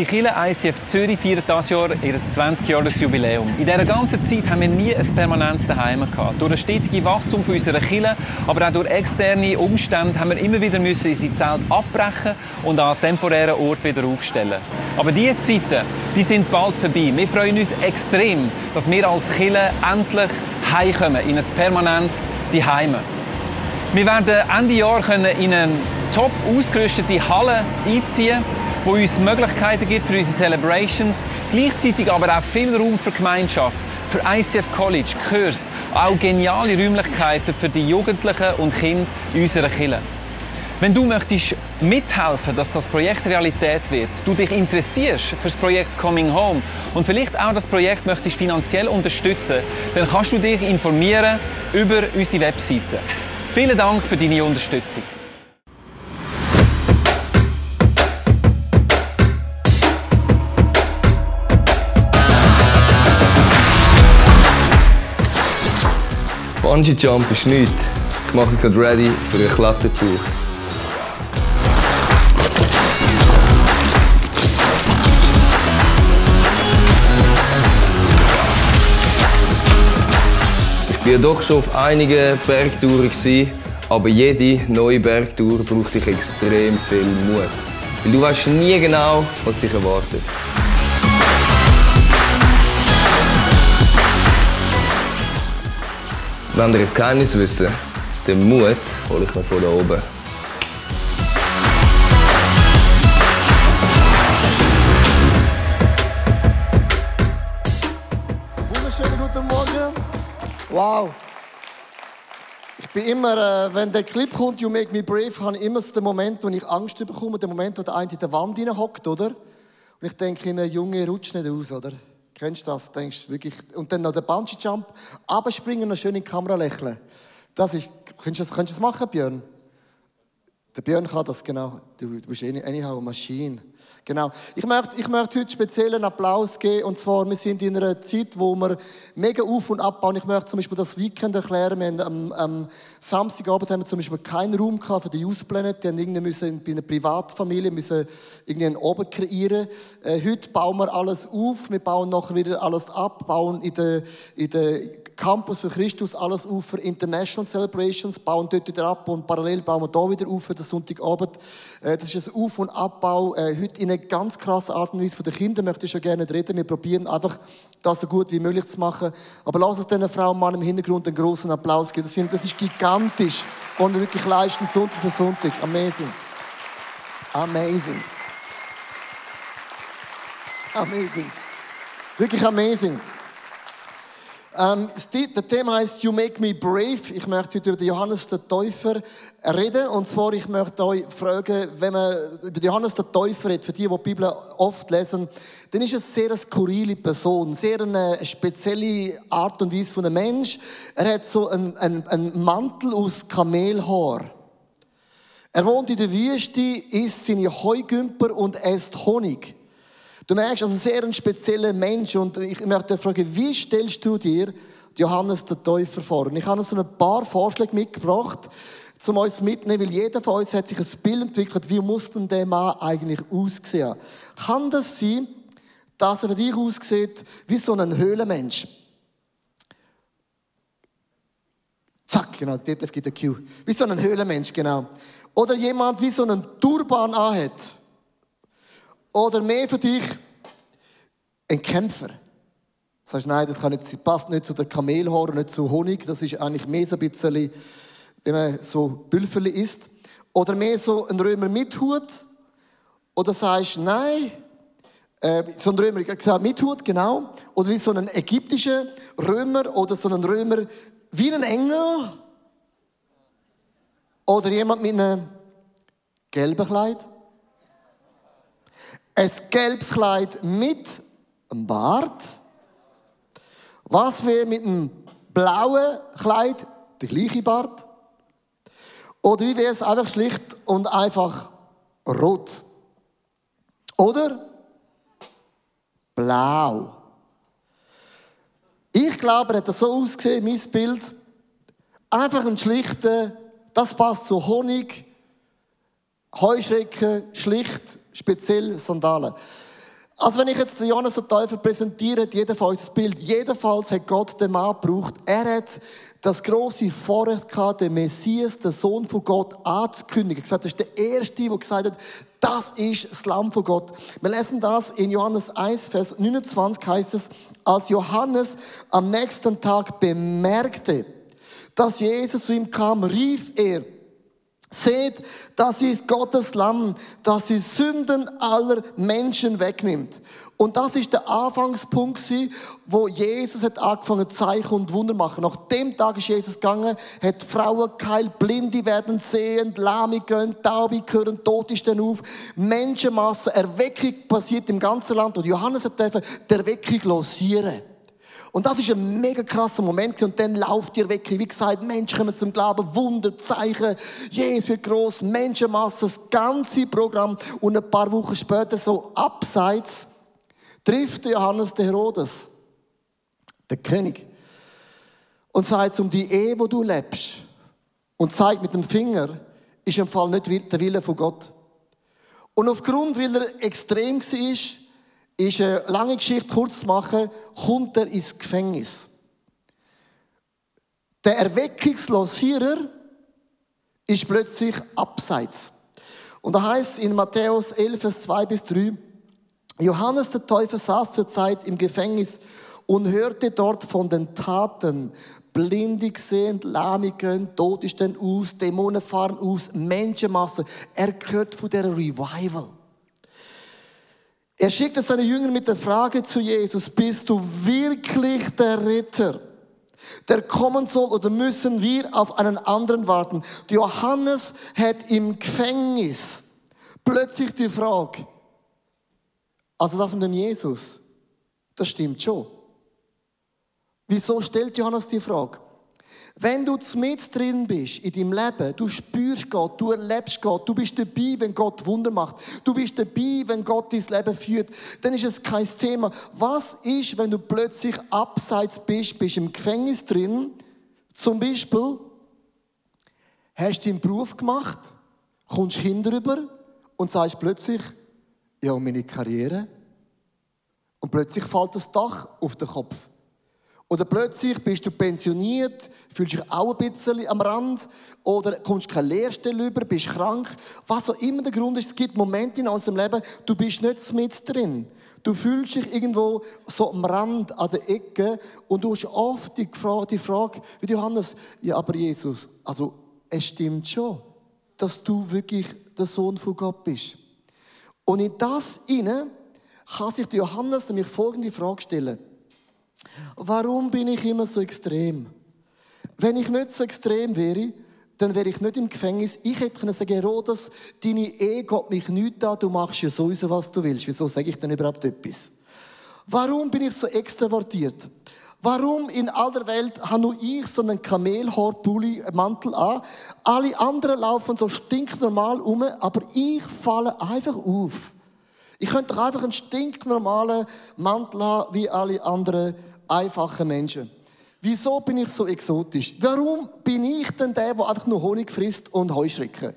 Unsere Kirche ICF Zürich feiert dieses Jahr ihr 20-Jahres-Jubiläum. In dieser ganzen Zeit haben wir nie ein permanentes Daheim gehabt. Durch das stetige Wachstum unserer Kirche, aber auch durch externe Umstände haben wir immer wieder müssen unsere Zelt abbrechen und an temporären Ort wieder aufstellen. Aber diese Zeiten, die sind bald vorbei. Wir freuen uns extrem, dass wir als Kirche endlich heimkommen in ein permanentes Daheim. Wir werden Ende Jahr in eine top ausgerüstete Halle einziehen wo uns Möglichkeiten gibt für unsere Celebrations, gleichzeitig aber auch viel Raum für Gemeinschaft, für ICF College, Kurs, auch geniale Räumlichkeiten für die Jugendlichen und Kinder in unserer Kirche. Wenn du möchtest mithelfen, dass das Projekt Realität wird, du dich interessierst für das Projekt Coming Home und vielleicht auch das Projekt möchtest finanziell unterstützen, dann kannst du dich informieren über unsere Webseite. Vielen Dank für deine Unterstützung. Bungee Jump ist nichts. Ich mache mich gerade ready für eine Klettertour. Ich war doch schon auf einigen Bergtouren, aber jede neue Bergtour braucht dich extrem viel Mut. Weil du weißt nie genau, was dich erwartet. Wenn ihr das Geheimnis wissen, den Mut hole ich mir von da oben. Wunderschönen guten Morgen. Wow. Ich bin immer, äh, wenn der Clip kommt, You Make Me Brave, habe ich immer so den Moment, wo ich Angst bekomme, den Moment, wo der eine in der Wand hockt, oder? Und ich denke immer, Junge, rutsch nicht aus, oder? Kennst du das? Denkst wirklich? Und dann noch der Bungee Jump, abspringen und schön in die Kamera lächeln. Das ist, könntest du das, könntest du das machen, Björn? Der Björn kann das, genau. Du, du bist anyhow eine Maschine. Genau. Ich möchte, ich möchte heute speziell einen Applaus geben. Und zwar, wir sind in einer Zeit, wo wir mega auf- und abbauen. Ich möchte zum Beispiel das Weekend erklären. Wir haben am, am Samstagabend haben wir zum Beispiel keinen Raum gehabt für die Youth Planet. Die haben irgendwie müssen bei einer Privatfamilie müssen irgendwie einen oben kreieren. Äh, heute bauen wir alles auf. Wir bauen nachher wieder alles ab, bauen in der, in der Campus für Christus alles auf für International Celebrations, bauen dort wieder ab und parallel bauen wir da wieder auf für den Sonntagabend. Äh, das ist ein Auf- und Abbau, äh, heute in einer ganz krassen Art und Weise. Von den Kindern möchte ich schon gerne reden. Wir probieren einfach, das so gut wie möglich zu machen. Aber lass uns diesen Frau und Mann im Hintergrund einen großen Applaus geben. Das, sind, das ist gigantisch, was wir wirklich leisten, Sonntag für Sonntag. Amazing. Amazing. Amazing. Wirklich amazing. Ähm, das Thema heißt You Make Me Brave. Ich möchte heute über Johannes den Täufer reden. Und zwar, ich möchte euch fragen, wenn man über Johannes den Täufer redet, für die, die die Bibel oft lesen, dann ist es sehr skurrile Person, sehr eine spezielle Art und Weise von einem Mensch. Er hat so einen, einen, einen Mantel aus Kamelhaar. Er wohnt in der Wüste, isst seine Heugümper und isst Honig. Du merkst, also sehr ein spezieller Mensch und ich möchte fragen, wie stellst du dir Johannes den Täufer vor? Und ich habe so ein paar Vorschläge mitgebracht, um uns mitzunehmen, weil jeder von uns hat sich ein Bild entwickelt, wie muss denn der Mann eigentlich aussehen? Kann das sein, dass er für dich aussieht wie so ein Höhlenmensch? Zack, genau, Detlef gibt den Cue. Wie so ein Höhlenmensch, genau. Oder jemand wie so einen Turban anhat. Oder mehr für dich ein Kämpfer. Sagst, nein, das nicht, passt nicht zu der Kamelhaar, nicht zu Honig. Das ist eigentlich mehr so ein bisschen, wenn man so Bülferli isst. Oder mehr so ein Römer mit Hut. Oder sagst, nein, äh, so ein Römer, gesagt, mit Hut, genau. Oder wie so ein ägyptischer Römer oder so ein Römer wie ein Engel. Oder jemand mit einem gelben Kleid. Ein gelbes Kleid mit einem Bart. Was wäre mit einem blauen Kleid der gleiche Bart? Oder wie wäre es einfach schlicht und einfach rot? Oder blau? Ich glaube, er hat so ausgesehen, mein Bild. Einfach ein schlichter, das passt zu Honig, Heuschrecken, schlicht, speziell Sandalen. Also wenn ich jetzt den Johannes den Täufer präsentiere, hat jeder von uns das Bild. Jedenfalls hat Gott den Mann gebraucht. Er hat das große Vorrecht gehabt, den Messias, den Sohn von Gott, anzukündigen. Er hat gesagt, das ist der Erste, der gesagt hat, das ist das Lamm von Gott. Wir lesen das in Johannes 1, Vers 29 heißt es, als Johannes am nächsten Tag bemerkte, dass Jesus zu ihm kam, rief er, Seht, das ist Gottes Lamm, das die Sünden aller Menschen wegnimmt. Und das ist der Anfangspunkt, wo Jesus hat angefangen Zeichen und Wunder machen. Nach dem Tag ist Jesus gegangen, hat Frauen geheilt, Blinde werden sehen, Lahme gehen, Taube hören, Tote stehen auf, Menschenmassen, Erweckung passiert im ganzen Land. Und Johannes hat der Erweckung losieren. Und das ist ein mega krasser Moment. Und dann lauft ihr weg. Wie gesagt, Menschen kommen zum Glauben, Wunder, Zeichen. Jesus wird groß, Menschenmasse, das ganze Programm. Und ein paar Wochen später, so abseits, trifft Johannes den Herodes, der König, und sagt um die Ehe, wo du lebst, und zeigt mit dem Finger, ist im Fall nicht der Wille von Gott. Und aufgrund, weil er extrem war, ist eine lange Geschichte kurz zu machen, kommt er ins Gefängnis. Der Erweckungslosierer ist plötzlich abseits. Und da heißt in Matthäus 11, Vers 2 bis 3, Johannes der Täufer saß zur Zeit im Gefängnis und hörte dort von den Taten. Blinde sehen, Lahme gehen, Tote stehen aus, Dämonen fahren aus, Menschenmassen. Er gehört von der Revival. Er schickte seine Jünger mit der Frage zu Jesus, bist du wirklich der Ritter, der kommen soll oder müssen wir auf einen anderen warten? Johannes hat im Gefängnis plötzlich die Frage, also das mit dem Jesus, das stimmt schon. Wieso stellt Johannes die Frage? Wenn du mit drin bist in deinem Leben, du spürst Gott, du erlebst Gott, du bist dabei, wenn Gott Wunder macht, du bist dabei, wenn Gott dein Leben führt, dann ist es kein Thema. Was ist, wenn du plötzlich abseits bist, bist im Gefängnis drin, zum Beispiel, hast deinen Beruf gemacht, kommst Kinder über und sagst plötzlich, ja, meine Karriere. Und plötzlich fällt das Dach auf den Kopf. Oder plötzlich bist du pensioniert, fühlst dich auch ein bisschen am Rand oder kommst keine Lehrstelle über, bist krank. Was auch immer der Grund ist, es gibt Momente in unserem Leben, du bist nicht mit drin. Du fühlst dich irgendwo so am Rand, an der Ecke und du hast oft die Frage, die Frage wie Johannes, ja aber Jesus, also es stimmt schon, dass du wirklich der Sohn von Gott bist. Und in das inne kann sich Johannes nämlich folgende Frage stellen. Warum bin ich immer so extrem? Wenn ich nicht so extrem wäre, dann wäre ich nicht im Gefängnis. Ich hätte können sagen, Herodes, deine Ehe geht mich nicht an, du machst ja sowieso, was du willst. Wieso sage ich denn überhaupt etwas? Warum bin ich so extrovertiert? Warum in aller Welt habe nur ich so einen Kamelhaarpulli, Mantel an? Alle anderen laufen so stinknormal um, aber ich falle einfach auf. Ich könnte doch einfach einen stinknormalen Mantel haben, wie alle anderen einfachen Menschen. Wieso bin ich so exotisch? Warum bin ich denn der, der einfach nur Honig frisst und Heuschrecken?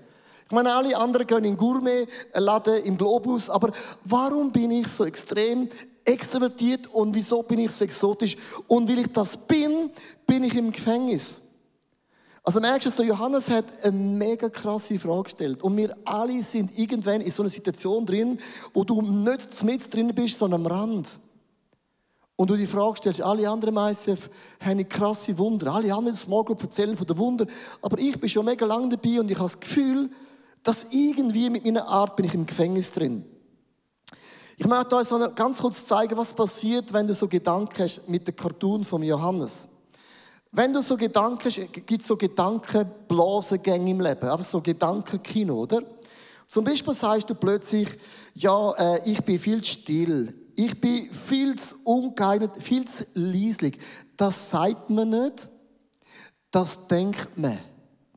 Ich meine, alle anderen gehen in Gourmet-Laden im Globus, aber warum bin ich so extrem extrovertiert und wieso bin ich so exotisch? Und weil ich das bin, bin ich im Gefängnis. Also merkst du, so Johannes hat eine mega krasse Frage gestellt. Und wir alle sind irgendwann in so einer Situation drin, wo du nicht mit drin bist, sondern am Rand. Und du die Frage stellst, alle anderen ICF haben krasse Wunder. Alle anderen Small Group erzählen von den Wunder. Aber ich bin schon mega lange dabei und ich habe das Gefühl, dass irgendwie mit meiner Art bin ich im Gefängnis drin. Ich möchte euch so ganz kurz zeigen, was passiert, wenn du so Gedanken hast mit dem Cartoon von Johannes. Wenn du so Gedanken hast, gibt es so Gedankenblasengänge im Leben. Einfach so Gedankenkino, oder? Zum Beispiel sagst du plötzlich, ja, äh, ich bin viel still. Ich bin viel zu ungeeignet, viel zu leislich. Das sagt man nicht. Das denkt man.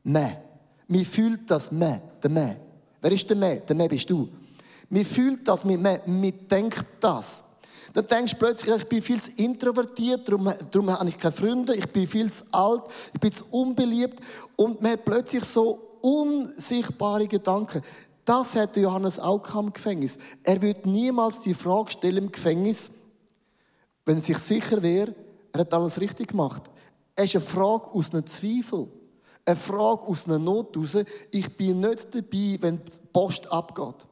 Man. Mir fühlt das man, der man. Wer ist der man? Der man bist du. Mir fühlt das, mir, man, mir denkt das. Dann denkst du plötzlich, ich bin viel zu introvertiert, darum, darum habe ich keine Freunde, ich bin viel zu alt, ich bin zu unbeliebt. Und man hat plötzlich so unsichtbare Gedanken. Das hat Johannes auch im Gefängnis. Er wird niemals die Frage stellen im Gefängnis, wenn er sich sicher wäre, er hat alles richtig gemacht. Es ist eine Frage aus einem Zweifel. Eine Frage aus einer Not heraus. Ich bin nicht dabei, wenn die Post abgeht.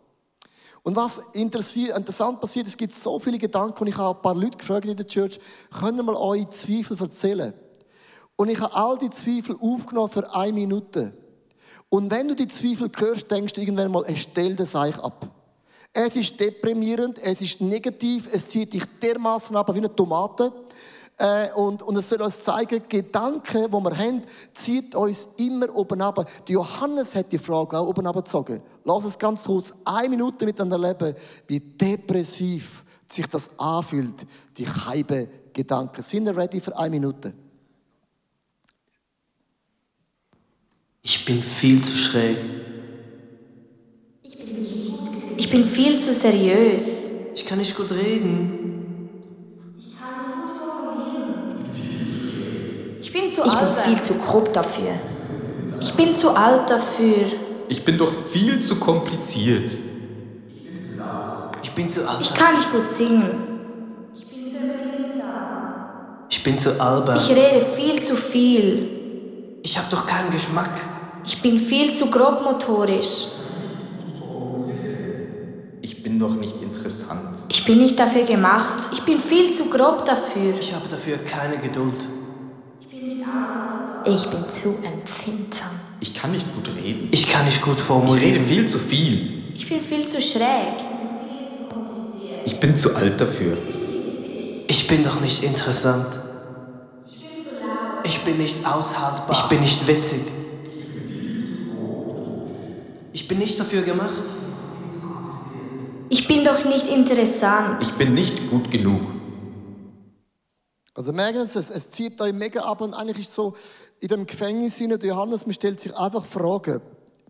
Und was interessant passiert, es gibt so viele Gedanken und ich habe ein paar Leute gefragt in der Church, können wir mal eure Zweifel erzählen? Und ich habe all die Zweifel aufgenommen für eine Minute. Und wenn du die Zweifel hörst, denkst du irgendwann mal, es stellt das euch ab. Es ist deprimierend, es ist negativ, es zieht dich dermaßen ab wie eine Tomate. Äh, und, und es soll uns zeigen, Gedanken, die wir haben, zieht uns immer oben ab. Johannes hat die Frage auch oben abgezogen. Lass es ganz kurz eine Minute miteinander leben, wie depressiv sich das anfühlt, die Heibe Gedanken. Sind wir ready für eine Minute? Ich bin viel zu schräg. Ich bin nicht gut genug. Ich bin viel zu seriös. Ich kann nicht gut reden. Ich bin zu Ich bin viel zu grob dafür. Ich bin zu alt dafür. Ich bin doch viel zu kompliziert. Ich bin zu alt. Ich kann nicht gut singen. Ich bin zu empfindsam. Ich bin zu albern. Ich rede viel zu viel. Ich habe doch keinen Geschmack. Ich bin viel zu grobmotorisch. Ich bin doch nicht interessant. Ich bin nicht dafür gemacht. Ich bin viel zu grob dafür. Ich habe dafür keine Geduld. Ich bin nicht aushaltbar. Ich bin zu empfindsam. Ich kann nicht gut reden. Ich kann nicht gut Ich formulieren. rede viel zu viel. Ich bin viel zu schräg. Ich bin zu alt dafür. Ich bin doch nicht interessant. Ich bin nicht aushaltbar. Ich bin nicht witzig. Ich bin nicht dafür gemacht. Ich bin doch nicht interessant. Ich bin nicht gut genug. Also merken Sie, es, es zieht euch mega ab und eigentlich ist so, in dem Gefängnis hinein, der Johannes, man stellt sich einfach Fragen.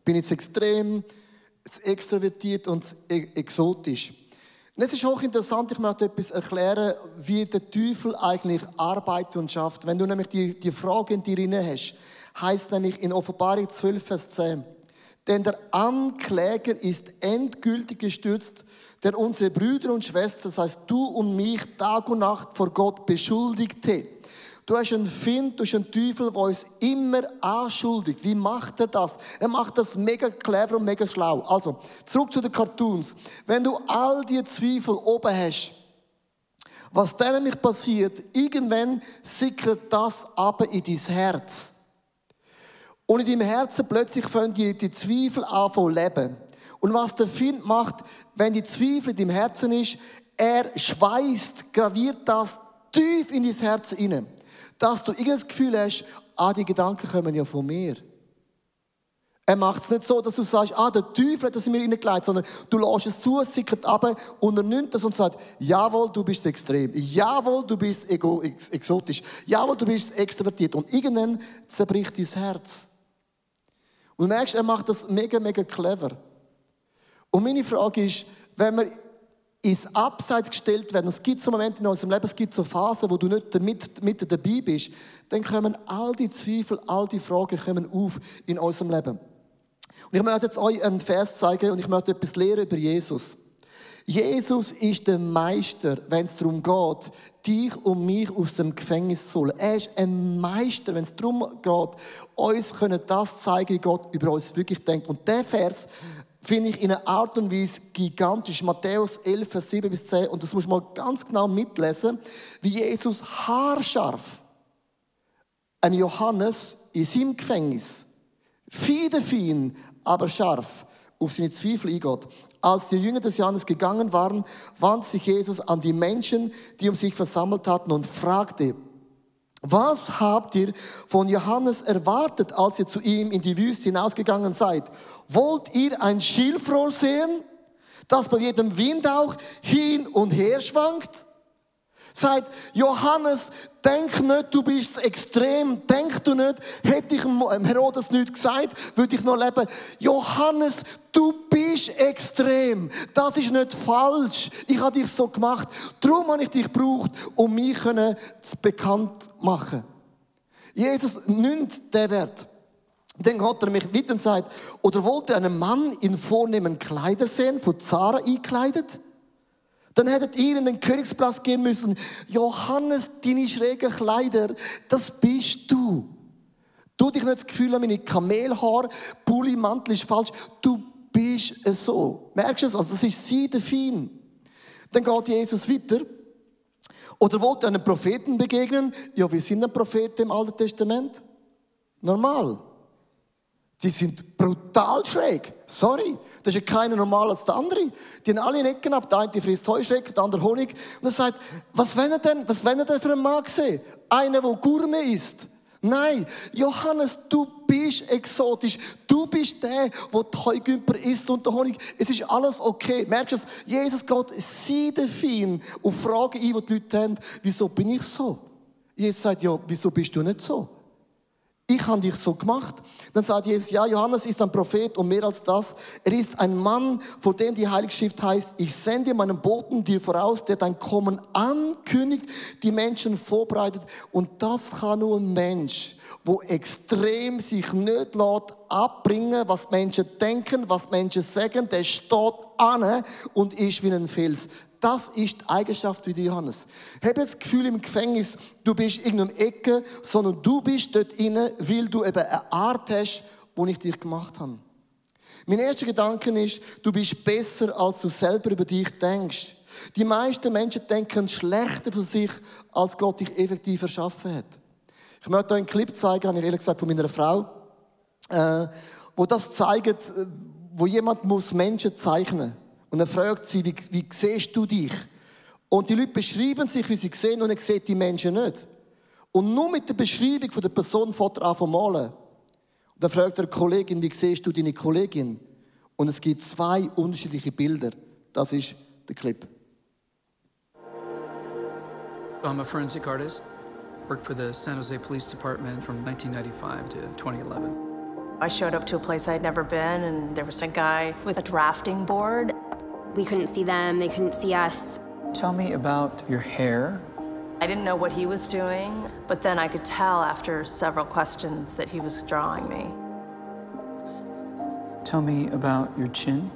Bin ich jetzt extrem, jetzt extrovertiert und e- exotisch? Und es ist hochinteressant, ich möchte etwas erklären, wie der Teufel eigentlich arbeitet und schafft. Wenn du nämlich die, die Frage in dir inne hast, heißt nämlich in Offenbarung 12, Vers 10, denn der Ankläger ist endgültig gestürzt, der unsere Brüder und Schwestern, das heißt du und mich, Tag und Nacht vor Gott beschuldigte. Du hast einen Find, du hast einen Teufel, der uns immer anschuldigt. Wie macht er das? Er macht das mega clever und mega schlau. Also, zurück zu den Cartoons. Wenn du all die Zweifel oben hast, was dann nämlich passiert, irgendwann sickert das aber in dein Herz. Und in deinem Herzen plötzlich fangen die, die Zweifel an zu leben. Und was der Find macht, wenn die Zweifel in deinem Herzen ist, er schweißt, graviert das tief in dein Herz hinein. Dass du irgendein Gefühl hast, ah, die Gedanken kommen ja von mir. Er macht es nicht so, dass du sagst, ah, der Teufel hat das in mir hineingelegt, sondern du lässt es zu, es sickert ab und er nimmt das und sagt, jawohl, du bist extrem, jawohl, du bist ego, ex, exotisch, jawohl, du bist extrovertiert. Und irgendwann zerbricht dein Herz. Und du merkst, er macht das mega, mega clever. Und meine Frage ist, wenn wir ins Abseits gestellt werden, es gibt so Momente in unserem Leben, es gibt so Phasen, wo du nicht mit, mit dabei bist, dann kommen all die Zweifel, all die Fragen kommen auf in unserem Leben. Und ich möchte jetzt euch einen Vers zeigen und ich möchte etwas lehren über Jesus. Jesus ist der Meister, wenn es darum geht, dich und mich aus dem Gefängnis zu holen. Er ist ein Meister, wenn es darum geht, uns können das zeigen, wie Gott über uns wirklich denkt. Und der Vers finde ich in einer Art und Weise gigantisch. Matthäus 11, Vers 7 bis 10. Und das muss man ganz genau mitlesen, wie Jesus haarscharf ein Johannes in seinem Gefängnis, fiederfein, aber scharf, auf seine Zweifel eingeht. Als die Jünger des Johannes gegangen waren, wandte sich Jesus an die Menschen, die um sich versammelt hatten und fragte, was habt ihr von Johannes erwartet, als ihr zu ihm in die Wüste hinausgegangen seid? Wollt ihr ein Schilfrohr sehen, das bei jedem Wind auch hin und her schwankt? Sagt, Johannes, denk nicht, du bist extrem. Denk du nicht, hätte ich dem Herodes nicht gesagt, würde ich noch leben. Johannes, du bist extrem. Das ist nicht falsch. Ich habe dich so gemacht. Darum habe ich dich gebraucht, um mich bekannt machen. Jesus nimmt den Wert. Dann hat er mich wieder und sagt, oder wollt ihr einen Mann in vornehmen Kleider sehen, von Zara eingekleidet? Dann hättet ihr in den Königsplatz gehen müssen. Johannes, deine schrägen Kleider, das bist du. Du dich nicht das Gefühl haben, meine Kamelhaar, Pulli, Mantel ist falsch. Du bist es so. Merkst du es? Also das ist seidefein. Dann geht Jesus weiter. Oder wollt ihr einem Propheten begegnen? Ja, wir sind ein Prophet im Alten Testament. Normal. Die sind brutal schräg. Sorry. Das ist ja keiner normal als der andere. Die haben alle in Ecken ab. Der eine frisst Heuschrecken, der andere Honig. Und er sagt, was wenn er denn, was wenn denn für einen Mann sehen? Einer, der Gourmet ist. Nein, Johannes, du bist exotisch. Du bist der, der die Heugümper isst und der Honig. Es ist alles okay. Merkst du es? Jesus geht seidefein auf Fragen ein, die die Leute haben. Wieso bin ich so? Jesus sagt, ja, wieso bist du nicht so? Ich habe dich so gemacht. Dann sagt Jesus, ja, Johannes ist ein Prophet und mehr als das. Er ist ein Mann, vor dem die Heilige Schrift heißt, ich sende meinen Boten dir voraus, der dein Kommen ankündigt, die Menschen vorbereitet. Und das kann nur ein Mensch, wo extrem sich nicht lässt abbringen, was Menschen denken, was Menschen sagen, der steht an und ist wie ein Fels. Das ist die Eigenschaft wie Johannes. Habe das Gefühl im Gefängnis, du bist in einer Ecke, sondern du bist dort inne, weil du eben eine Art hast, wo ich dich gemacht habe. Mein erster Gedanke ist, du bist besser, als du selber über dich denkst. Die meisten Menschen denken schlechter von sich, als Gott dich effektiv erschaffen hat. Ich möchte euch einen Clip zeigen, habe ich ehrlich gesagt von meiner Frau, äh, wo das zeigt, äh, wo jemand muss Menschen zeichnen. Und er fragt sie, wie, wie siehst du dich? Und die Leute beschreiben sich, wie sie sehen, und er sieht die Menschen nicht. Und nur mit der Beschreibung von der Person fährt er an zu malen. Und dann fragt er die Kollegin, wie siehst du deine Kollegin? Und es gibt zwei unterschiedliche Bilder. Das ist der Clip. I'm a forensic artist. Worked for the San Jose Police Department from 1995 to 2011. I showed up to a place I'd never been, and there was a guy with a drafting board. We couldn't see them, they couldn't see us. Tell me about your hair. I didn't know what he was doing, but then I could tell after several questions that he was drawing me. Tell me about your chin.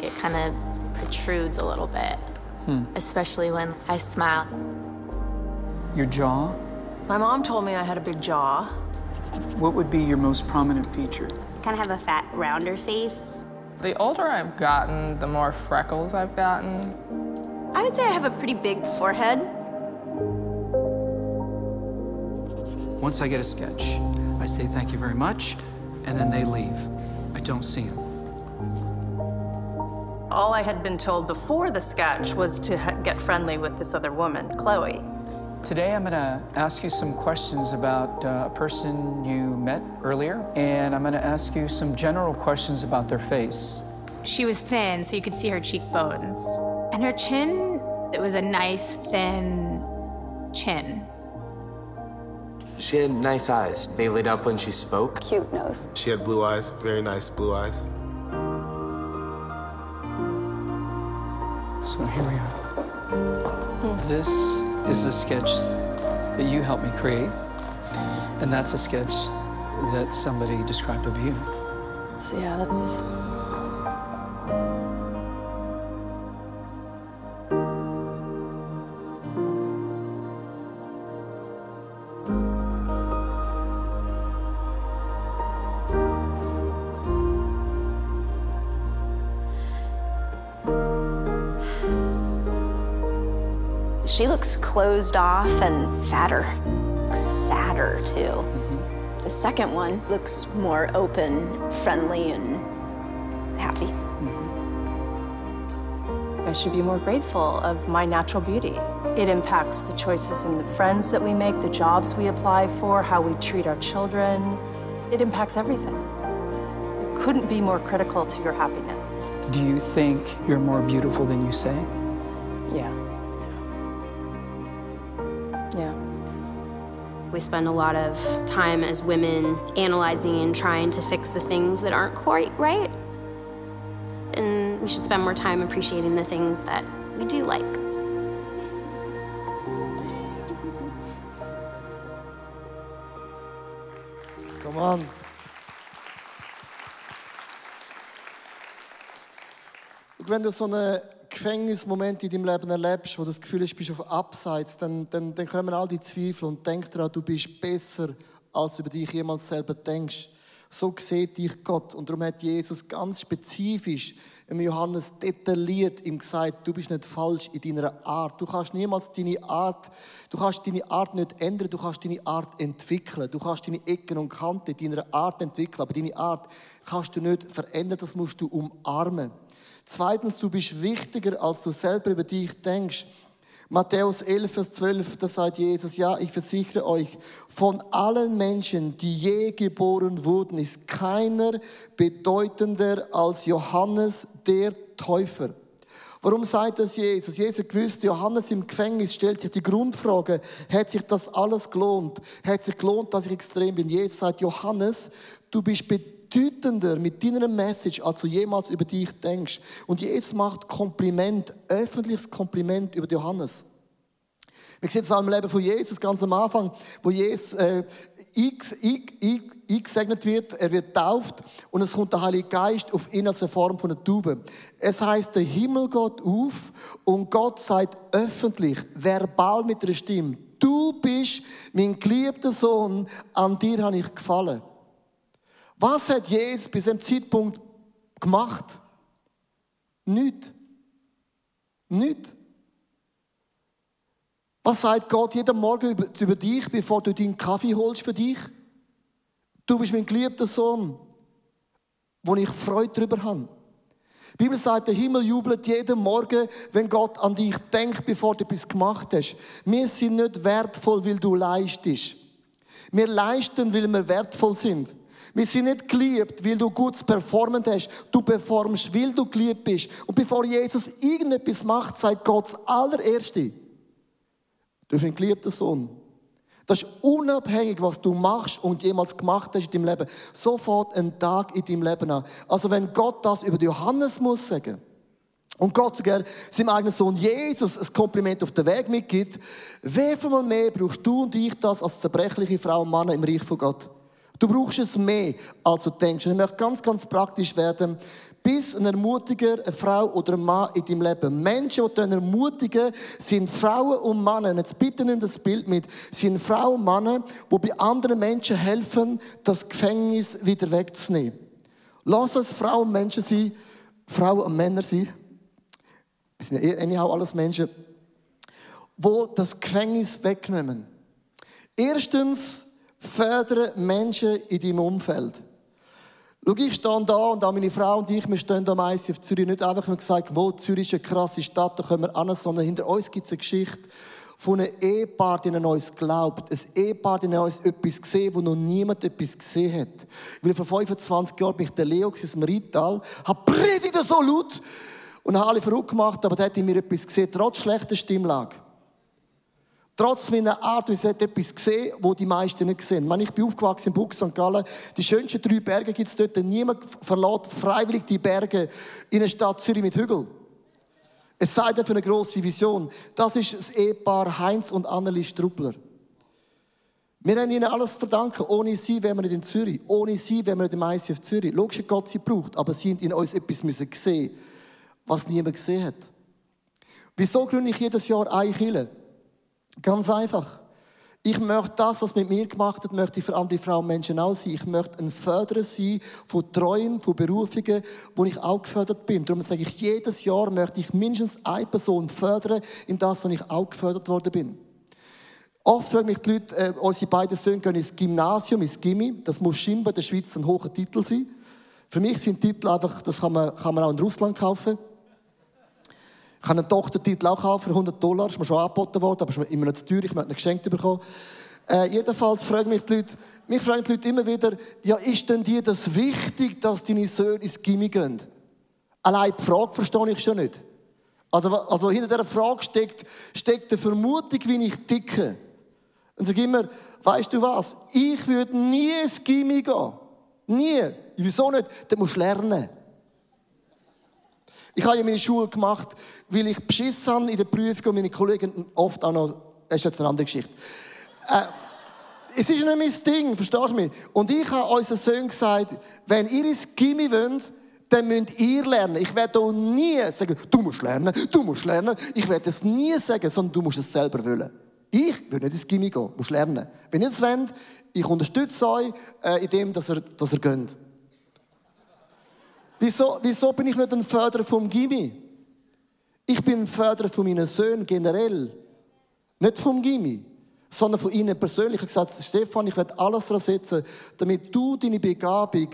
It kind of protrudes a little bit, hmm. especially when I smile. Your jaw? My mom told me I had a big jaw. What would be your most prominent feature? Kind of have a fat, rounder face. The older I've gotten, the more freckles I've gotten. I would say I have a pretty big forehead. Once I get a sketch, I say thank you very much, and then they leave. I don't see them. All I had been told before the sketch was to get friendly with this other woman, Chloe. Today I'm going to ask you some questions about uh, a person you met earlier, and I'm going to ask you some general questions about their face. She was thin, so you could see her cheekbones. And her chin, it was a nice, thin chin. She had nice eyes. They lit up when she spoke. Cute nose. She had blue eyes, very nice blue eyes. So here we are. Hmm. This is the sketch that you helped me create. And that's a sketch that somebody described of you. So yeah, that's closed off and fatter, sadder too. The second one looks more open, friendly, and happy. Mm-hmm. I should be more grateful of my natural beauty. It impacts the choices and the friends that we make, the jobs we apply for, how we treat our children. It impacts everything. It couldn't be more critical to your happiness. Do you think you're more beautiful than you say? Yeah. Yeah. We spend a lot of time as women analyzing and trying to fix the things that aren't quite right. And we should spend more time appreciating the things that we do like. Come on. Look, Gefängnismoment in deinem Leben erlebst, wo du das Gefühl hast, du bist auf Abseits, dann, dann, dann kommen all die Zweifel und denk daran, du bist besser, als über dich jemals selber denkst. So sieht dich Gott. Und darum hat Jesus ganz spezifisch im Johannes detailliert ihm gesagt, du bist nicht falsch in deiner Art. Du kannst niemals deine Art, du kannst deine Art nicht ändern, du kannst deine Art entwickeln. Du kannst deine Ecken und Kanten deiner Art entwickeln, aber deine Art kannst du nicht verändern, das musst du umarmen. Zweitens, du bist wichtiger, als du selber über dich denkst. Matthäus 11, Vers 12, da sagt Jesus, ja, ich versichere euch, von allen Menschen, die je geboren wurden, ist keiner bedeutender als Johannes der Täufer. Warum sagt das Jesus? Jesus gewusst, Johannes im Gefängnis stellt sich die Grundfrage, hat sich das alles gelohnt? Hat sich gelohnt, dass ich extrem bin? Jesus sagt, Johannes, du bist bedeutender mit deiner Message, als du jemals über dich denkst. Und Jesus macht Kompliment, öffentliches Kompliment über Johannes. Wir sehen es auch im Leben von Jesus, ganz am Anfang, wo Jesus äh, eingesegnet wird, er wird tauft und es kommt der Heilige Geist auf ihn als eine Form von einer Taube. Es heißt, der Himmel geht auf und Gott sagt öffentlich, verbal mit der Stimme, du bist mein geliebter Sohn, an dir habe ich gefallen. Was hat Jesus bis zum Zeitpunkt gemacht? Nicht. Nicht. Was sagt Gott jeden Morgen über, über dich, bevor du deinen Kaffee holst für dich? Du bist mein geliebter Sohn, wo ich Freude darüber habe. Die Bibel sagt, der Himmel jubelt jeden Morgen, wenn Gott an dich denkt, bevor du etwas gemacht hast. Wir sind nicht wertvoll, weil du leistest. Wir leisten, weil wir wertvoll sind. Wir sind nicht geliebt, weil du gut performt hast. Du performst, weil du geliebt bist. Und bevor Jesus irgendetwas macht, sagt Gott das allererste. Du bist ein geliebter Sohn. Das ist unabhängig, was du machst und jemals gemacht hast in deinem Leben. Sofort ein Tag in deinem Leben an. Also wenn Gott das über Johannes muss sagen, und Gott sogar seinem eigenen Sohn Jesus ein Kompliment auf den Weg mitgibt, wer von mehr brauchst du und ich das als zerbrechliche Frau und Mann im Reich von Gott? Du brauchst es mehr, als du denkst. Und ich möchte ganz, ganz praktisch werden. Bis ein Ermutiger, eine Frau oder ein Mann in deinem Leben. Menschen, die dich ermutigen, sind Frauen und Männer. Jetzt bitte nimm das Bild mit. Sind Frauen und Männer, die bei anderen Menschen helfen, das Gefängnis wieder wegzunehmen. Lass es Frauen und Menschen sein, Frauen und Männer sein. Wir sind ja eh alles Menschen, wo das Gefängnis wegnehmen. Erstens, fördere Menschen in deinem Umfeld. Schau, ich stehe da und auch meine Frau und ich, wir stehen da meist auf Zürich nicht einfach und gesagt, wo Zürich ist eine krasse Stadt, da können wir an, sondern hinter uns gibt es eine Geschichte von einem Ehepaar, das an uns glaubt. Ein Ehepaar, das an uns etwas gesehen, wo noch niemand etwas gesehen hat. Weil vor 25 Jahren bin ich der Leo aus dem Rital, habe predigt so laut und habe alle verrückt gemacht, aber da hat in mir etwas gesehen, trotz schlechter Stimmlage. Trotz meiner Art, wie hat etwas gesehen, wo die meisten nicht sehen. Ich bin aufgewachsen in Buch St. Gallen. Die schönsten drei Berge gibt es dort. Niemand verlässt freiwillig die Berge in eine Stadt Zürich mit Hügeln. Es sei denn für eine grosse Vision. Das ist das Ehepaar Heinz und Anneli Struppler. Wir haben ihnen alles zu verdanken. Ohne sie wären wir nicht in Zürich. Ohne sie wären wir nicht im ICF Zürich. Logisch, Gott sie braucht, aber sie haben in uns etwas müssen sehen, was niemand gesehen hat. Wieso gründe ich jedes Jahr eine Kirche? Ganz einfach. Ich möchte das, was mit mir gemacht hat, möchte ich für andere Frauen und Menschen auch sein. Ich möchte ein Förderer sein von Träumen, von Berufungen, wo ich auch gefördert bin. Darum sage ich, jedes Jahr möchte ich mindestens eine Person fördern in das, wo ich auch gefördert worden bin. Oft fragen mich die Leute, äh, unsere beiden Söhne gehen ins Gymnasium, ins Gimmi. Das muss scheinbar in der Schweiz ein hoher Titel sein. Für mich sind Titel einfach, das kann man, kann man auch in Russland kaufen. Ich kann einen Doktortitel auch kaufen für 100 Dollar, ist mir schon angeboten worden, aber ist immer noch zu teuer, ich möchte ihn geschenkt bekommen. Äh, jedenfalls fragen mich die Leute, mich fragen die Leute immer wieder, ja, ist denn dir das wichtig, dass deine Söhne ins Gimmi gehen? Allein die Frage verstehe ich schon nicht. Also, also hinter dieser Frage steckt, steckt eine Vermutung, wie ich ticke. Und sage immer, weißt du was? Ich würde nie ins Gimmi gehen. Nie. Wieso nicht? Du musst lernen. Ich habe ja meine Schule gemacht, weil ich beschissen habe in der Prüfung und meine Kollegen oft auch noch, das ist jetzt eine andere Geschichte. Äh, es ist nicht mein Ding, verstehst du mich? Und ich habe unseren Söhnen gesagt, wenn ihr ins Gimmi wollt, dann müsst ihr lernen. Ich werde auch nie sagen, du musst lernen, du musst lernen. Ich werde es nie sagen, sondern du musst es selber wollen. Ich will nicht ins Gimmi gehen, musst lernen. Wenn ihr es wollt, ich unterstütze euch äh, in dem, dass ihr, dass ihr geht. Wieso, wieso bin ich nicht ein Förderer vom Gimmi? Ich bin ein Förderer von meinen Söhnen generell. Nicht vom Gimmi, sondern von ihnen persönlich. Ich habe gesagt, Stefan, ich werde alles daran setzen, damit du deine Begabung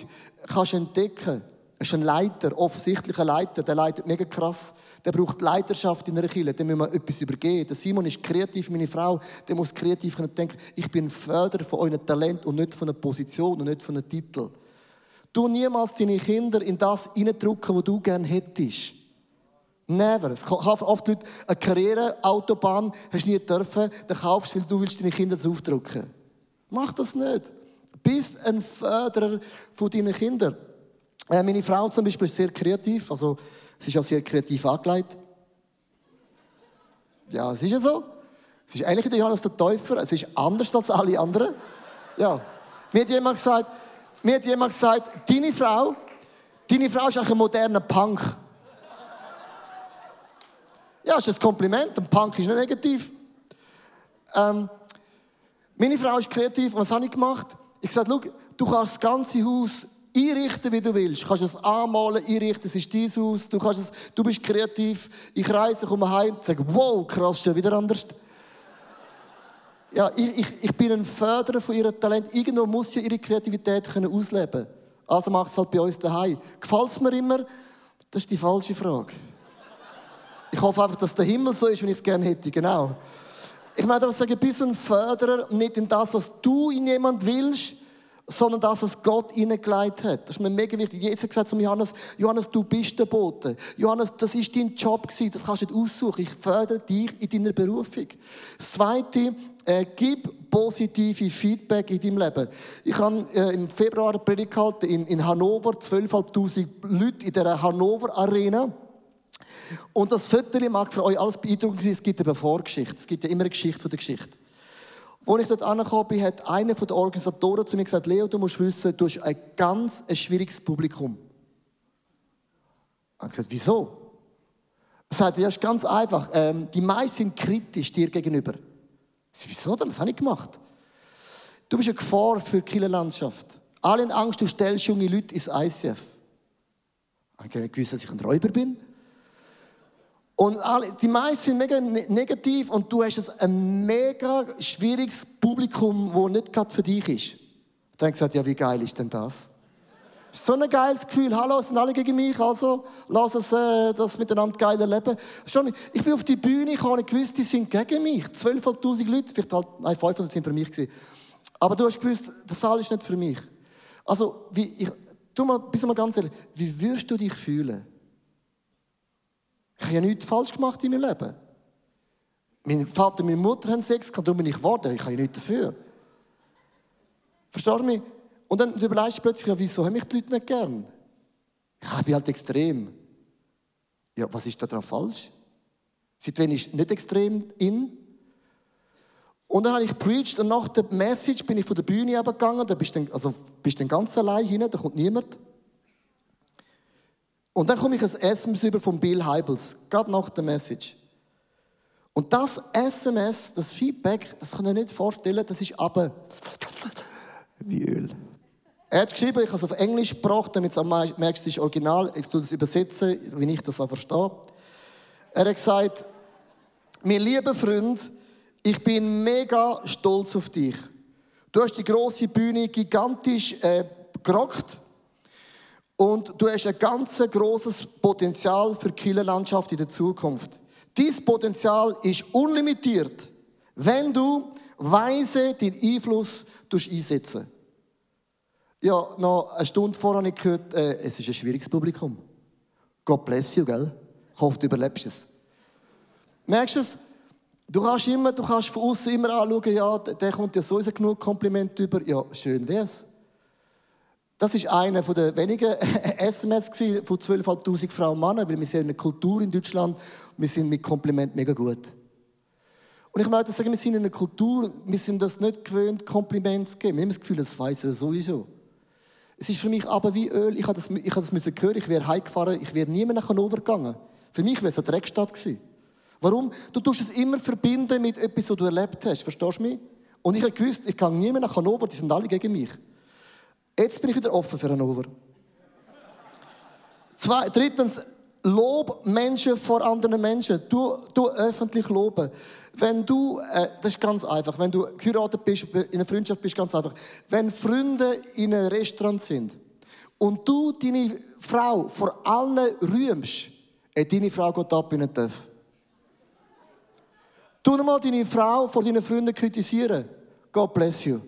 kannst entdecken kannst. Er ist ein Leiter, offensichtlich ein Leiter, der leitet mega krass. Der braucht Leiterschaft in einer Kirche, dem müssen wir etwas übergeben. Der Simon ist kreativ, meine Frau, der muss kreativ denken. Ich bin Förderer von eurem Talent und nicht von einer Position und nicht von einem Titel. Du niemals deine Kinder in das hineindrücken, was du gerne hättest. Never. Es kaufen oft Leute eine Karriereautobahn, hast nie dürfen, dann kaufst du, weil du willst deine Kinder das aufdrücken. Mach das nicht. Bist ein Förderer von deinen Kindern. Äh, meine Frau zum Beispiel ist sehr kreativ, also sie ist auch sehr kreativ angelegt. Ja, es ist ja so. Es ist eigentlich der Johannes der Täufer, es ist anders als alle anderen. Ja. Mir hat jemand gesagt, mir hat jemand gesagt, deine Frau, deine Frau ist eigentlich ein moderner Punk. Ja, ist ein Kompliment. Ein Punk ist nicht negativ. Ähm, meine Frau ist kreativ. Was habe ich gemacht? Ich gesagt, schau, du kannst das ganze Haus einrichten, wie du willst. Du kannst es anmalen, einrichten, es ist dein Haus. Du, kannst es, du bist kreativ. Ich reise, komme heim und sage, wow, krass, schon wieder anders. Ja, ich, ich, ich bin ein Förderer von ihrem Talent. Irgendwo muss sie ihre Kreativität können ausleben Also macht es halt bei uns daheim. Gefällt es mir immer? Das ist die falsche Frage. Ich hoffe einfach, dass der Himmel so ist, wie ich es gerne hätte. Genau. Ich möchte aber sagen, bist du ein Förderer, nicht in das, was du in jemand willst, sondern das, was Gott hineingelegt hat. Das ist mir mega wichtig. Jesus hat gesagt zu Johannes, Johannes, du bist der Bote. Johannes, das ist dein Job gewesen, das kannst du nicht aussuchen. Ich fördere dich in deiner Berufung. Das Zweite, äh, gib positive Feedback in deinem Leben. Ich habe äh, im Februar eine Predigt gehalten in, in Hannover, 12'500 Leute in der Hannover Arena. Und das Foto mag für euch alles beeindruckend sein, es gibt eine Vorgeschichte. Es gibt ja immer eine Geschichte von der Geschichte. Als ich dort angekommen bin, hat einer der Organisatoren zu mir gesagt, Leo, du musst wissen, du hast ein ganz schwieriges Publikum. Ich habe gesagt, wieso? Er sagte, ja, ist ganz einfach. Ähm, die meisten sind kritisch dir gegenüber. Ich sage, wieso denn? Das habe ich gemacht. Du bist eine Gefahr für die Kirchenlandschaft. Alle in Angst, du stellst junge Leute ins ICF. Ich habe gewusst, dass ich ein Räuber bin. Und alle, die meisten sind mega ne-, negativ und du hast ein mega schwieriges Publikum, das nicht gerade für dich ist. Dann habe ich gesagt, ja, wie geil ist denn das? So ein geiles Gefühl. Hallo, es sind alle gegen mich, also lass uns äh, das miteinander geil erleben. Ich bin auf die Bühne, ich habe nicht gewusst, die sind gegen mich. 12.500 Leute, vielleicht halt, nein, 500 sind für mich gewesen. Aber du hast gewusst, der Saal ist nicht für mich. Also, wie, ich, du mal, bist mal ganz ehrlich, wie würdest du dich fühlen? Ich habe ja nichts falsch gemacht in meinem Leben. Mein Vater und meine Mutter haben Sex darum bin ich geworden. Ich habe ja nichts dafür. Verstehst du mich? Und dann überlegst du plötzlich, ja, wieso haben mich die Leute nicht gern? Ja, ich bin halt extrem. Ja, was ist daran falsch? Seit wann ist nicht extrem in? Und dann habe ich preached und nach der Message bin ich von der Bühne gegangen. Da bist du dann, also bist dann ganz allein hin, da kommt niemand. Und dann komme ich ein SMS über von Bill Heibels, gerade nach der Message. Und das SMS, das Feedback, das kann ich nicht vorstellen, das ist aber wie Öl. Er hat geschrieben, ich habe es auf Englisch gebracht, damit du merkst, es ist original. Ich tue das übersetzen, wie ich das verstehe. Er hat gesagt, mein lieber Freund, ich bin mega stolz auf dich. Du hast die große Bühne gigantisch äh, gerockt. Und du hast ein ganz großes Potenzial für die Kirchenlandschaft in der Zukunft. Dieses Potenzial ist unlimitiert, wenn du weise den Einfluss einsetzen Ja, noch eine Stunde vorher habe ich gehört, äh, es ist ein schwieriges Publikum. God bless you, gell? Ich hoffe, du überlebst es. Merkst du es? Du kannst, immer, du kannst von außen immer anschauen, ja, der kommt ja sowieso genug Kompliment über. Ja, schön wär's. Das ist einer der wenigen SMS von 12.500 Frauen und Männern, weil wir sind eine Kultur in Deutschland, wir sind mit Kompliment mega gut. Und ich möchte sagen, wir sind in einer Kultur, wir sind das nicht gewöhnt, Komplimente zu geben. Wir haben das Gefühl, das weiss er sowieso. Es ist für mich aber wie Öl. Ich habe das, ich habe das müssen hören. Ich wäre heimgefahren. Ich wäre niemand nach Hannover gegangen. Für mich wäre es eine Dreckstadt gewesen. Warum? Du tust es immer verbinden mit etwas, was du erlebt hast. Verstehst du mich? Und ich habe gewusst, ich kann niemand nach Hannover. Die sind alle gegen mich. Jetzt bin ich wieder offen für Hannover. Zwei, drittens, Lob Menschen vor anderen Menschen. Du, du öffentlich loben. Wenn du, äh, das ist ganz einfach, wenn du geheiratet bist, in einer Freundschaft bist, ganz einfach. Wenn Freunde in einem Restaurant sind und du deine Frau vor allen rühmst, äh, deine Frau geht ab in den. Tu mal deine Frau vor deinen Freunden kritisieren. God bless you.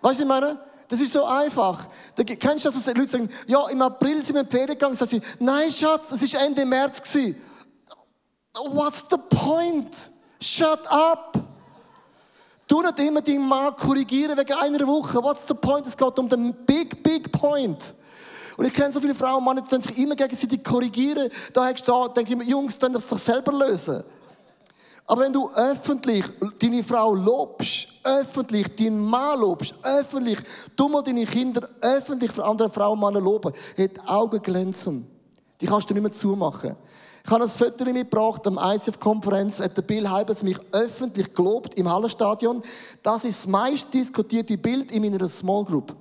Weißt du, was ich meine? Das ist so einfach. Da, kennst du das, was Leute sagen, ja, im April sind wir in die Ferien gegangen, sagen sie, nein, Schatz, es war Ende März. Gewesen. What's the point? Shut up! Du nicht immer deinen Mann korrigieren wegen einer Woche. What's the point? Es geht um den big, big point. Und ich kenne so viele Frauen und Männer, die sich immer gegenseitig korrigieren. Da da, denke ich mir, Jungs, dann das doch selber lösen. Aber wenn du öffentlich deine Frau lobst, öffentlich deinen Mann lobst, öffentlich, du mal deine Kinder öffentlich für andere Frauen und Männer loben, hat Augen glänzen. Die kannst du nicht mehr zumachen. Ich habe ein Foto mitgebracht, am ICF-Konferenz hat der Bill Heibels mich öffentlich gelobt im Hallenstadion. Das ist das meist diskutierte Bild in meiner Small Group.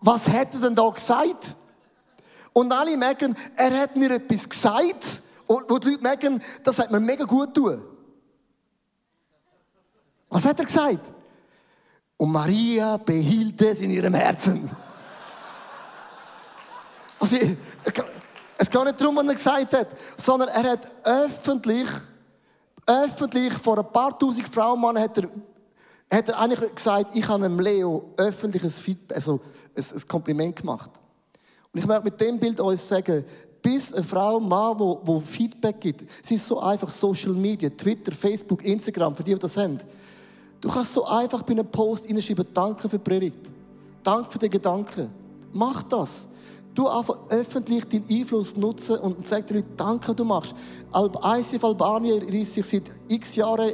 Was er denn da gesagt? Und alle merken, er hat mir etwas gesagt, und wo die Leute merken, das hat mir mega gut tun. Was hat er gesagt? Und Maria behielt es in ihrem Herzen. Also, es geht nicht darum, was er gesagt hat, sondern er hat öffentlich, öffentlich vor ein paar tausend Frauen, Mann, hat er, hat er eigentlich gesagt, ich habe dem Leo öffentliches Feedback, also ein, ein Kompliment gemacht. Und ich möchte mit dem Bild euch sagen, bis eine Frau, ein Mann, wo, wo Feedback gibt. Es ist so einfach Social Media, Twitter, Facebook, Instagram, für die, die das haben. Du kannst so einfach bei einem Post hineinschreiben, danke für die Predigt. Danke für den Gedanken. Mach das. Du einfach öffentlich deinen Einfluss nutzen und sag den Leuten, danke, du machst. ICF Albanien reißt sich seit x Jahren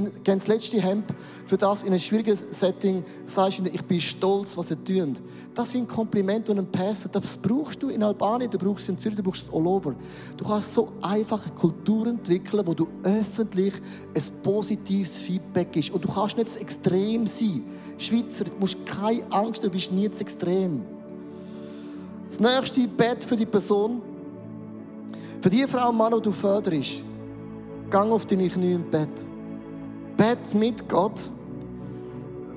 gehen das letzte Hemd für das in einem schwierigen Setting, sagst ihnen, ich bin stolz, was sie tun. Das sind Komplimente und ein Pastor, das brauchst du in Albanien, du brauchst es in Zürich, du brauchst es all over. Du kannst so einfache Kultur entwickeln, wo du öffentlich ein positives Feedback gibst. Und du kannst nicht zu extrem sein. Schweizer, du musst keine Angst, du bist nie zu extrem. Das nächste Bett für die Person, für die Frau und Mann, die du förderst, gang auf deine Knie im Bett bete mit Gott,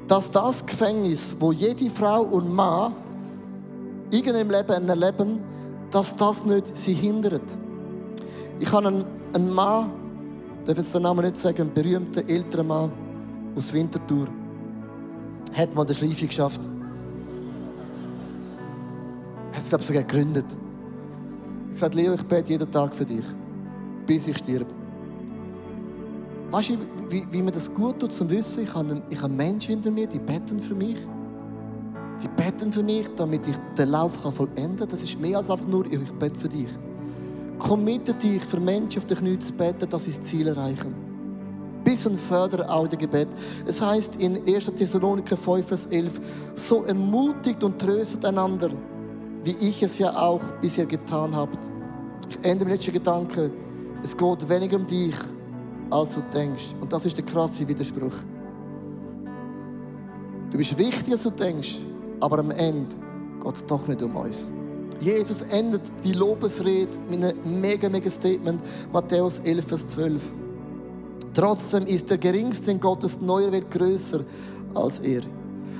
dass das Gefängnis, wo jede Frau und Mann irgendeinem Leben erleben, dass das nicht sie hindert. Ich habe einen, einen Mann, darf jetzt den Namen nicht sagen, einen berühmten älteren Mann aus Winterthur, hat mal den Schleife geschafft. Hat es, glaube ich, sogar gegründet. Ich gesagt, Leo, ich bete jeden Tag für dich, bis ich sterbe. Weißt du, wie, wie mir das gut tut, zu wissen, ich habe, ich habe Menschen hinter mir, die beten für mich. Die beten für mich, damit ich den Lauf kann vollenden kann. Das ist mehr als einfach nur, ich bete für dich. Committe dich für Menschen auf den Knien zu beten, dass sie das Ziel erreichen. Bisschen fördern auch das Gebet. Es heißt in 1. Thessaloniker 5, Vers 11, so ermutigt und tröstet einander, wie ich es ja auch bisher getan habt. Ich ende mit letzten Gedanken. Es geht weniger um dich, als du denkst. Und das ist der krasse Widerspruch. Du bist wichtiger, als du denkst, aber am Ende geht es doch nicht um uns. Jesus endet die Lobesrede mit einem mega, mega Statement, Matthäus 11, Vers 12. Trotzdem ist der Geringste in Gottes neue Welt größer als er.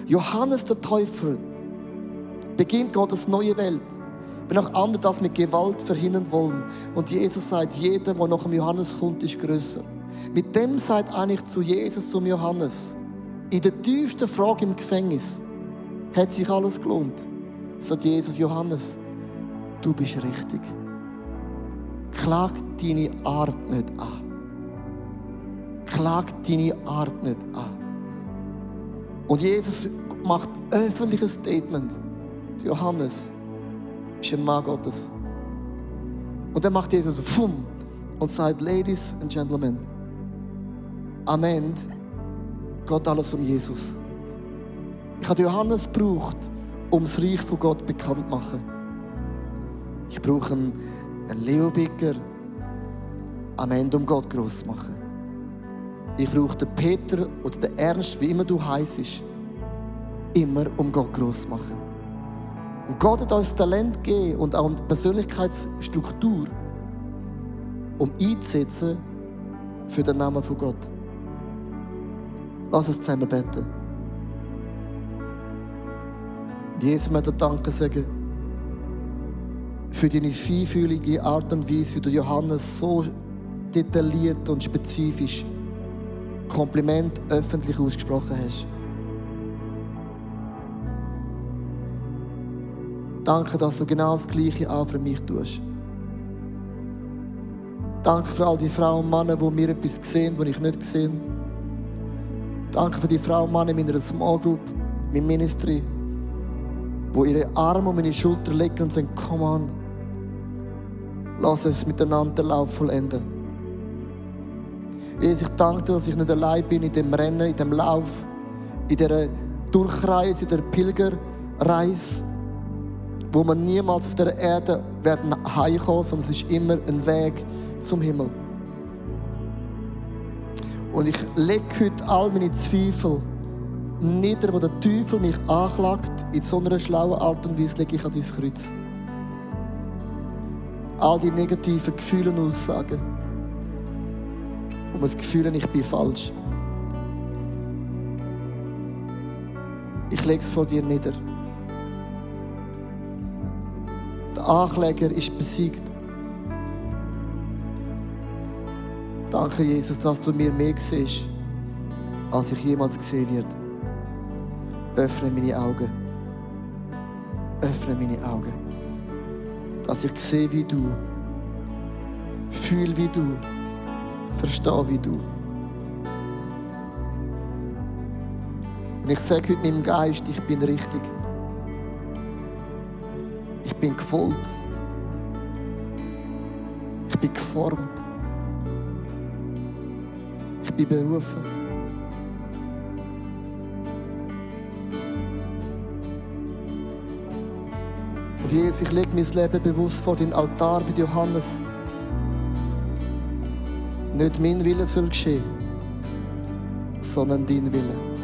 Johannes der Täufer beginnt Gottes neue Welt. Wenn auch andere das mit Gewalt verhindern wollen. Und Jesus sagt, jeder, der nach dem Johannes kommt, ist größer. Mit dem sagt eigentlich zu Jesus, zum Johannes, in der tiefsten Frage im Gefängnis, hat sich alles gelohnt. Sagt Jesus, Johannes, du bist richtig. Klag deine Art nicht an. Klag deine Art nicht an. Und Jesus macht öffentliches Statement. Johannes ist ein Mann Gottes. Und dann macht Jesus Fumm und sagt, Ladies and Gentlemen, am Ende geht alles um Jesus. Ich habe Johannes gebraucht, um das Reich von Gott bekannt zu machen. Ich brauche einen, Leo Bicker am Ende, um Gott groß zu machen. Ich brauche den Peter oder den Ernst, wie immer du heisst, immer um Gott groß zu machen. Und Gott hat uns Talent gegeben und auch eine Persönlichkeitsstruktur, um einzusetzen für den Namen von Gott. Lass uns zusammen beten. Jesus möchte Danke sagen für deine feinfühlige Art und Weise, wie du Johannes so detailliert und spezifisch Kompliment öffentlich ausgesprochen hast. Danke, dass du genau das Gleiche auch für mich tust. Danke für all die Frauen und Männer, die mir etwas sehen, was ich nicht sehe. Danke für die Frauen und Männer in meiner Small Group, meinem Ministry, die ihre Arme um meine Schulter legen und sagen, komm on, lass uns miteinander den Lauf vollenden. Jesus, ich danke dir, dass ich nicht allein bin in dem Rennen, in dem Lauf, in dieser Durchreise, in der Pilgerreise, wo wir niemals auf der Erde werden heimkommen, sondern es ist immer ein Weg zum Himmel. Und ich lege heute all meine Zweifel nieder, wo der Teufel mich anklagt, in so einer schlauen Art und Weise lege ich an dein Kreuz. All die negativen Gefühle und Aussagen, man das Gefühl ich bin falsch. Ich lege es vor dir nieder. Der Ankläger ist besiegt. Danke, Jesus, dass du mir mehr siehst, als ich jemals gesehen werde. Öffne meine Augen. Öffne meine Augen. Dass ich sehe wie du, fühle wie du, verstehe wie du. Und ich sage heute meinem Geist, ich bin richtig. Ich bin gefolgt. Ich bin geformt. Bin berufen. Und Jesus, ich lege mein Leben bewusst vor den Altar bei Johannes. Nicht mein Wille soll geschehen, sondern dein Wille.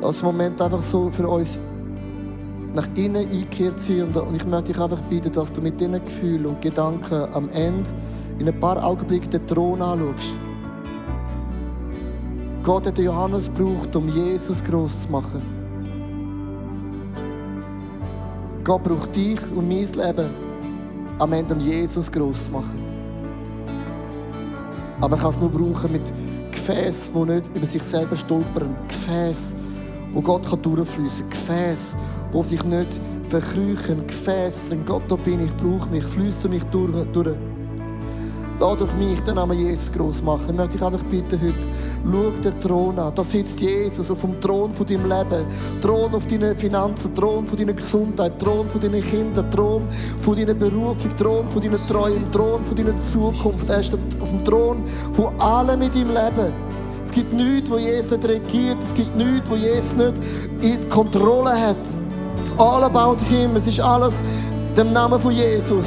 Lass Moment einfach so für uns nach innen eingekehrt sein und ich möchte dich einfach bitten, dass du mit diesen Gefühlen und Gedanken am Ende in ein paar Augenblicken den Thron anschaust. Gott hat Johannes gebraucht, um Jesus groß zu machen. Gott braucht dich und mein Leben am Ende, um Jesus groß zu machen. Aber er kann es nur brauchen mit Gefäßen, die nicht über sich selber stolpern. Gefäße, wo Gott durchfließen kann. Gefäße, wo sich nicht verkrüchen. Gefäße, sagen, Gott, da bin ich, brauche mich, fließt mich durch. durch. Lass durch mich den Namen Jesus groß machen. Ich möchte dich einfach bitten heute, schau den Thron an. Da sitzt Jesus auf dem Thron von deinem Leben. Thron auf deine Finanzen, Thron von deiner Gesundheit, Thron von deinen Kindern, Thron von deiner Berufung, Thron von deinen Träumen, Thron von deiner Zukunft. Er ist auf dem Thron von allem in deinem Leben. Es gibt nichts, wo Jesus nicht regiert. Es gibt nichts, wo Jesus nicht in Kontrolle hat. It's all about Him. Es ist alles dem Namen von Jesus.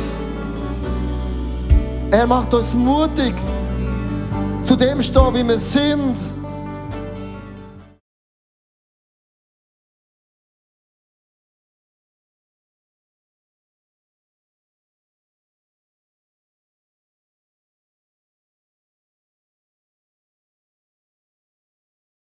Er macht uns mutig, zu dem stehen, wie wir sind.